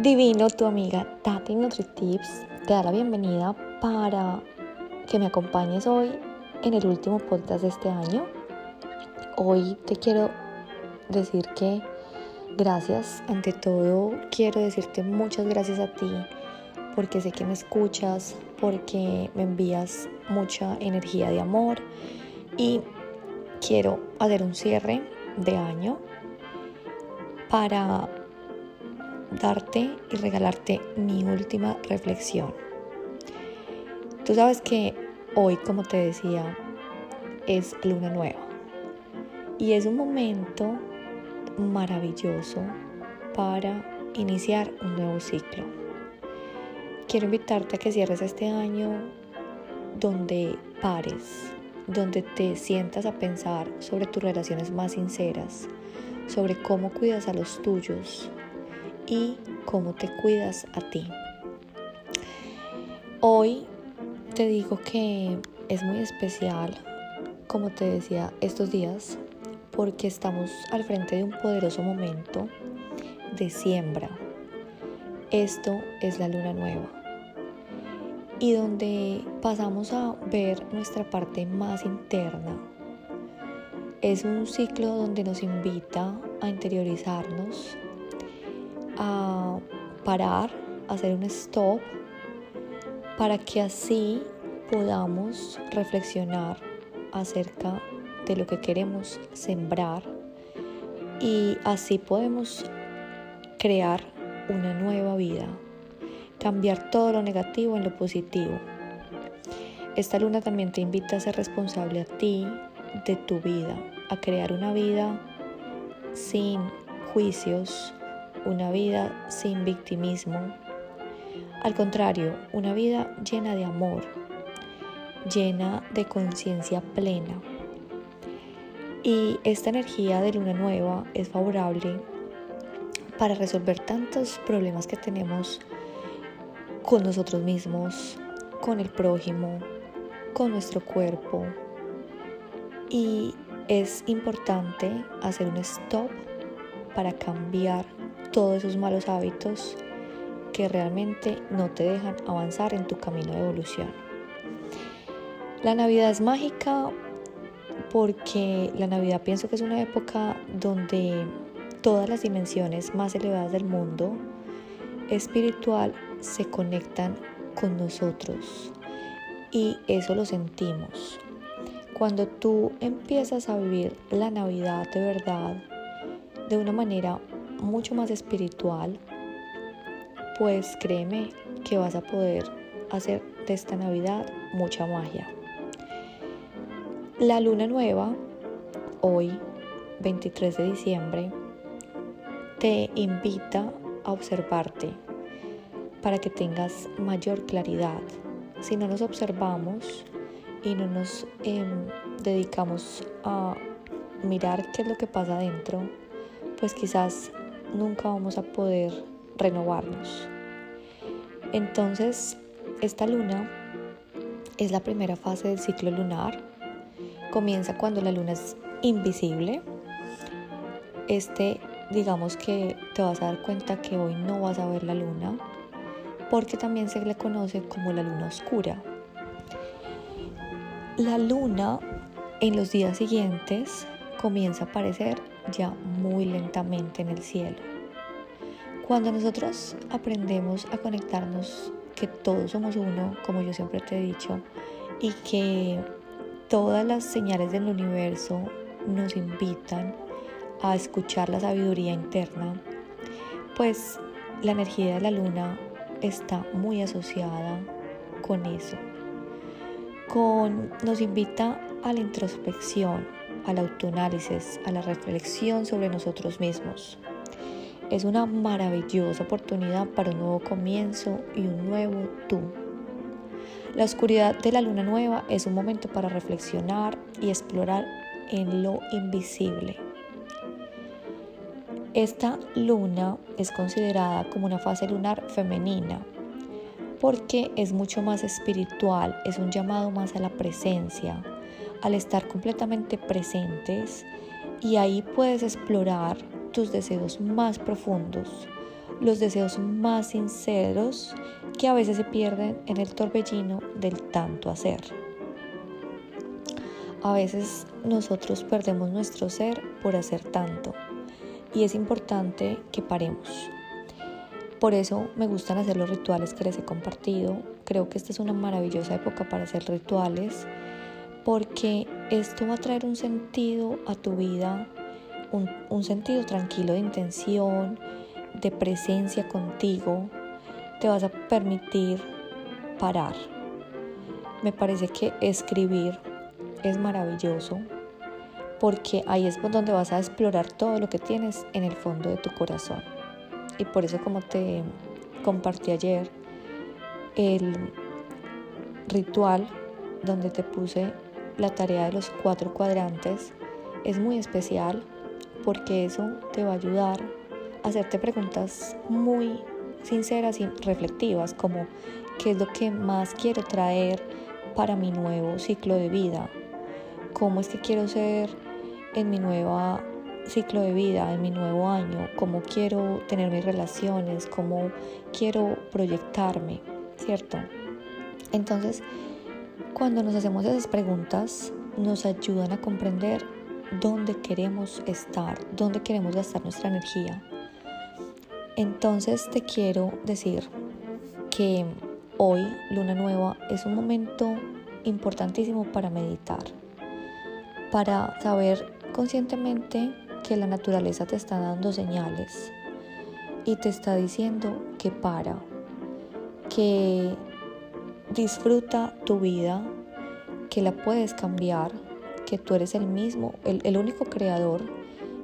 Divino, tu amiga Tati NutriTips te da la bienvenida para que me acompañes hoy en el último podcast de este año. Hoy te quiero decir que gracias, ante todo quiero decirte muchas gracias a ti porque sé que me escuchas, porque me envías mucha energía de amor y quiero hacer un cierre de año para darte y regalarte mi última reflexión. Tú sabes que hoy, como te decía, es luna nueva y es un momento maravilloso para iniciar un nuevo ciclo. Quiero invitarte a que cierres este año donde pares, donde te sientas a pensar sobre tus relaciones más sinceras, sobre cómo cuidas a los tuyos, y cómo te cuidas a ti. Hoy te digo que es muy especial, como te decía, estos días, porque estamos al frente de un poderoso momento de siembra. Esto es la luna nueva y donde pasamos a ver nuestra parte más interna. Es un ciclo donde nos invita a interiorizarnos, a parar, hacer un stop, para que así podamos reflexionar acerca de lo que queremos sembrar y así podemos crear una nueva vida, cambiar todo lo negativo en lo positivo. Esta luna también te invita a ser responsable a ti de tu vida, a crear una vida sin juicios, una vida sin victimismo. Al contrario, una vida llena de amor, llena de conciencia plena. Y esta energía de luna nueva es favorable para resolver tantos problemas que tenemos con nosotros mismos, con el prójimo, con nuestro cuerpo. Y es importante hacer un stop para cambiar todos esos malos hábitos que realmente no te dejan avanzar en tu camino de evolución. La Navidad es mágica porque la Navidad pienso que es una época donde todas las dimensiones más elevadas del mundo espiritual se conectan con nosotros y eso lo sentimos. Cuando tú empiezas a vivir la Navidad de verdad, de una manera mucho más espiritual, pues créeme que vas a poder hacer de esta Navidad mucha magia. La luna nueva, hoy 23 de diciembre, te invita a observarte para que tengas mayor claridad. Si no nos observamos y no nos em, dedicamos a mirar qué es lo que pasa adentro, pues quizás nunca vamos a poder renovarnos. Entonces, esta luna es la primera fase del ciclo lunar. Comienza cuando la luna es invisible. Este, digamos que te vas a dar cuenta que hoy no vas a ver la luna, porque también se le conoce como la luna oscura. La luna en los días siguientes comienza a aparecer ya muy lentamente en el cielo. Cuando nosotros aprendemos a conectarnos que todos somos uno, como yo siempre te he dicho, y que todas las señales del universo nos invitan a escuchar la sabiduría interna, pues la energía de la luna está muy asociada con eso. Con, nos invita a la introspección, al autoanálisis, a la reflexión sobre nosotros mismos. Es una maravillosa oportunidad para un nuevo comienzo y un nuevo tú. La oscuridad de la luna nueva es un momento para reflexionar y explorar en lo invisible. Esta luna es considerada como una fase lunar femenina porque es mucho más espiritual, es un llamado más a la presencia, al estar completamente presentes y ahí puedes explorar tus deseos más profundos, los deseos más sinceros que a veces se pierden en el torbellino del tanto hacer. A veces nosotros perdemos nuestro ser por hacer tanto y es importante que paremos. Por eso me gustan hacer los rituales que les he compartido. Creo que esta es una maravillosa época para hacer rituales porque esto va a traer un sentido a tu vida, un, sentido tranquilo de intención, de presencia contigo. Te vas a permitir parar. Me parece que escribir es maravilloso porque ahí es donde vas a explorar todo lo que tienes en el fondo de tu corazón. Y por eso como te compartí ayer, el ritual donde te puse la tarea de los cuatro cuadrantes es muy especial porque eso te va a ayudar a hacerte preguntas muy sinceras y reflectivas como qué es lo que más quiero traer para mi nuevo ciclo de vida, cómo es que quiero ser en mi nuevo ciclo de vida, en mi nuevo año, cómo quiero tener mis relaciones, cómo quiero proyectarme, ¿cierto? Entonces, cuando nos hacemos esas preguntas, nos ayudan a comprender dónde queremos estar, dónde queremos gastar nuestra energía. Entonces te quiero decir que hoy, luna nueva, es un momento importantísimo para meditar para saber conscientemente que la naturaleza te está dando señales y te está diciendo que para, que disfruta tu vida, que la puedes cambiar, que tú eres el mismo, el, el único creador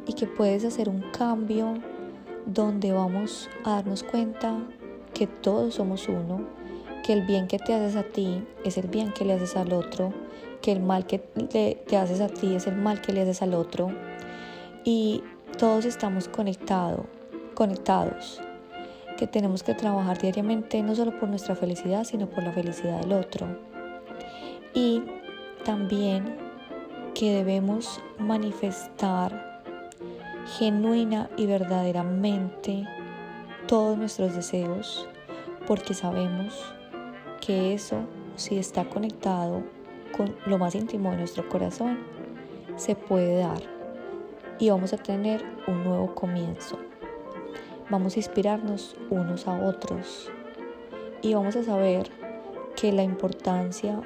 y que puedes hacer un cambio donde vamos a darnos cuenta que todos somos uno, que el bien que te haces a ti es el bien que le haces al otro que el mal que te haces a ti es el mal que le haces al otro. Y todos estamos conectados, conectados, que tenemos que trabajar diariamente no solo por nuestra felicidad, sino por la felicidad del otro. Y también que debemos manifestar genuina y verdaderamente todos nuestros deseos, porque sabemos que eso, si está conectado con lo más íntimo de nuestro corazón, se puede dar y vamos a tener un nuevo comienzo. Vamos a inspirarnos unos a otros y vamos a saber que la importancia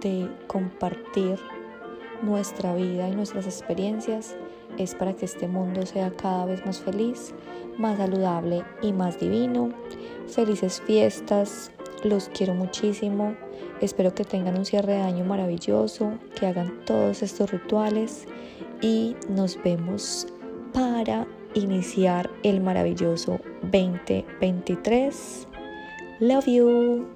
de compartir nuestra vida y nuestras experiencias es para que este mundo sea cada vez más feliz, más saludable y más divino. Felices fiestas, los quiero muchísimo. Espero que tengan un cierre de año maravilloso, que hagan todos estos rituales y nos vemos para iniciar el maravilloso 2023. Love you.